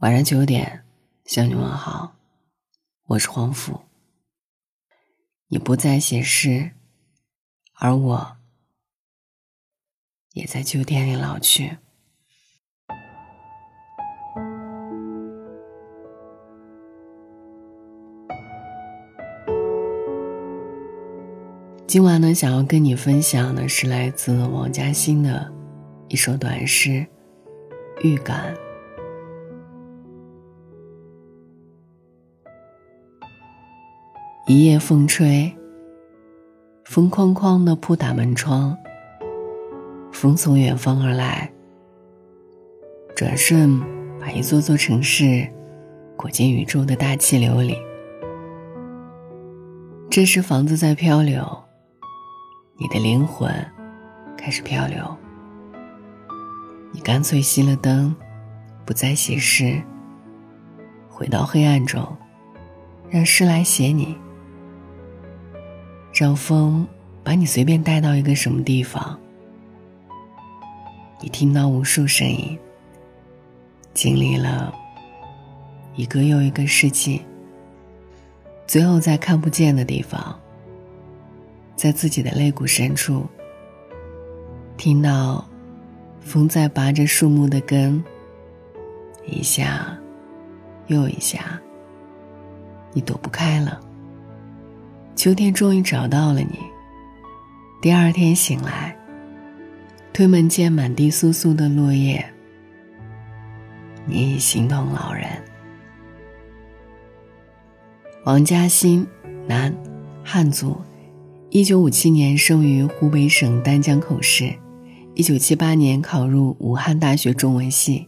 晚上九点，向你问好，我是黄甫。你不再写诗，而我也在秋天里老去。今晚呢，想要跟你分享的是来自王嘉欣的一首短诗《预感》。一夜风吹，风哐哐的扑打门窗。风从远方而来，转瞬把一座座城市裹进宇宙的大气流里。这时，房子在漂流，你的灵魂开始漂流。你干脆熄了灯，不再写诗，回到黑暗中，让诗来写你。让风把你随便带到一个什么地方，你听到无数声音，经历了一个又一个世纪，最后在看不见的地方，在自己的肋骨深处，听到风在拔着树木的根，一下又一下，你躲不开了。秋天终于找到了你。第二天醒来，推门见满地簌簌的落叶，你已形同老人。王嘉欣，男，汉族，一九五七年生于湖北省丹江口市，一九七八年考入武汉大学中文系，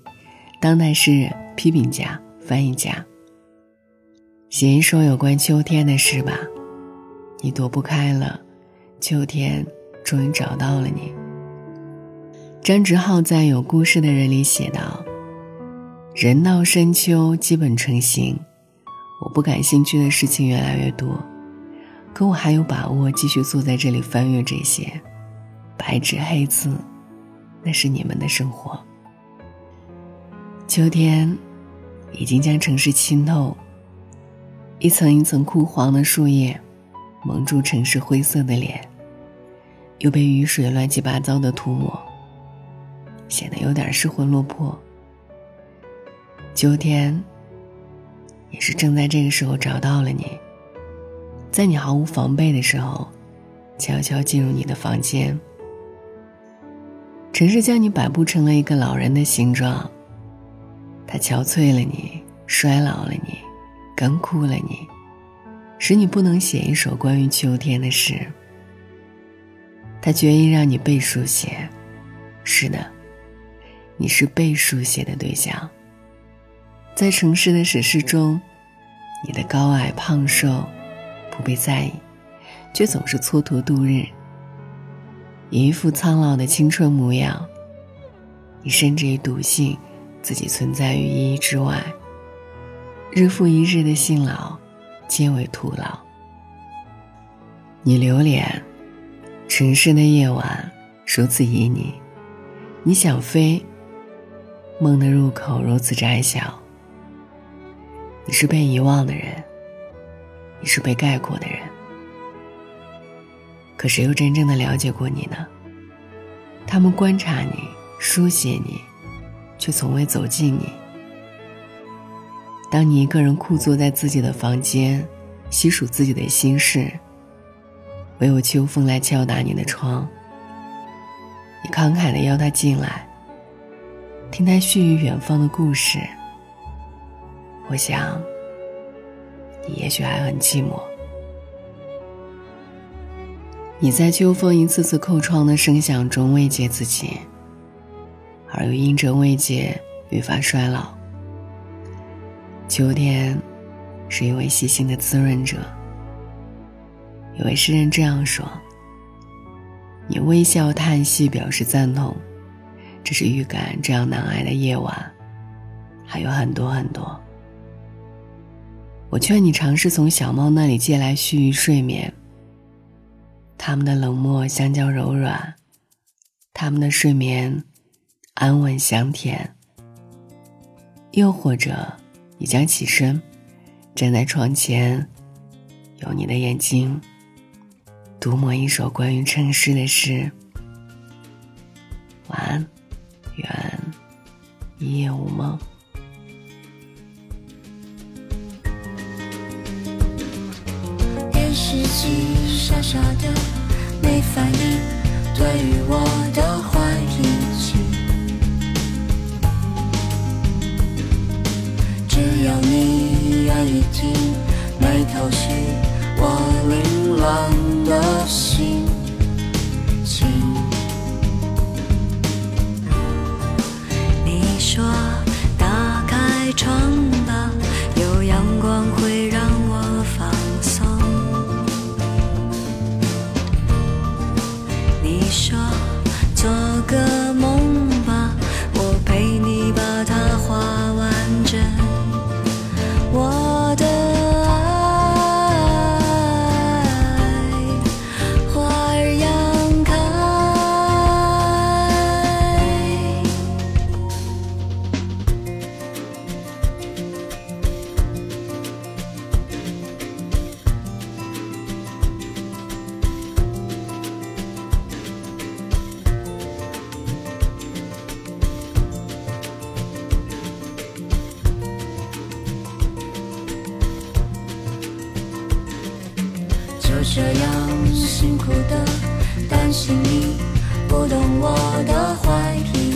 当代诗人、批评家、翻译家。写一首有关秋天的诗吧。你躲不开了，秋天终于找到了你。张直浩在《有故事的人》里写道：“人到深秋基本成型，我不感兴趣的事情越来越多，可我还有把握继续坐在这里翻阅这些白纸黑字，那是你们的生活。秋天已经将城市浸透，一层一层枯黄的树叶。”蒙住城市灰色的脸，又被雨水乱七八糟的涂抹，显得有点失魂落魄。秋天，也是正在这个时候找到了你，在你毫无防备的时候，悄悄进入你的房间。城市将你摆布成了一个老人的形状，它憔悴了你，衰老了你，干枯了你。使你不能写一首关于秋天的诗。他决意让你被书写，是的，你是被书写的对象。在城市的史诗中，你的高矮胖瘦不被在意，却总是蹉跎度日，一副苍老的青春模样。你甚至于笃信自己存在于意义之外，日复一日的辛劳。皆为徒劳。你留恋城市的夜晚如此旖旎，你想飞，梦的入口如此窄小。你是被遗忘的人，你是被概括的人。可谁又真正的了解过你呢？他们观察你，书写你，却从未走近你。当你一个人枯坐在自己的房间，细数自己的心事，唯有秋风来敲打你的窗。你慷慨的邀他进来，听他絮语远方的故事。我想，你也许还很寂寞。你在秋风一次次叩窗的声响中慰藉自己，而又因着慰藉愈发衰老。秋天是一位细心的滋润者，有位诗人这样说。你微笑叹息表示赞同，这是预感，这样难挨的夜晚还有很多很多。我劝你尝试从小猫那里借来须臾睡眠。它们的冷漠相较柔软，它们的睡眠安稳香甜。又或者。你将起身，站在窗前，用你的眼睛读某一首关于城市的诗。晚安，愿一夜无梦。电视机傻傻的。你说做个这样辛苦的担心你不懂我的坏脾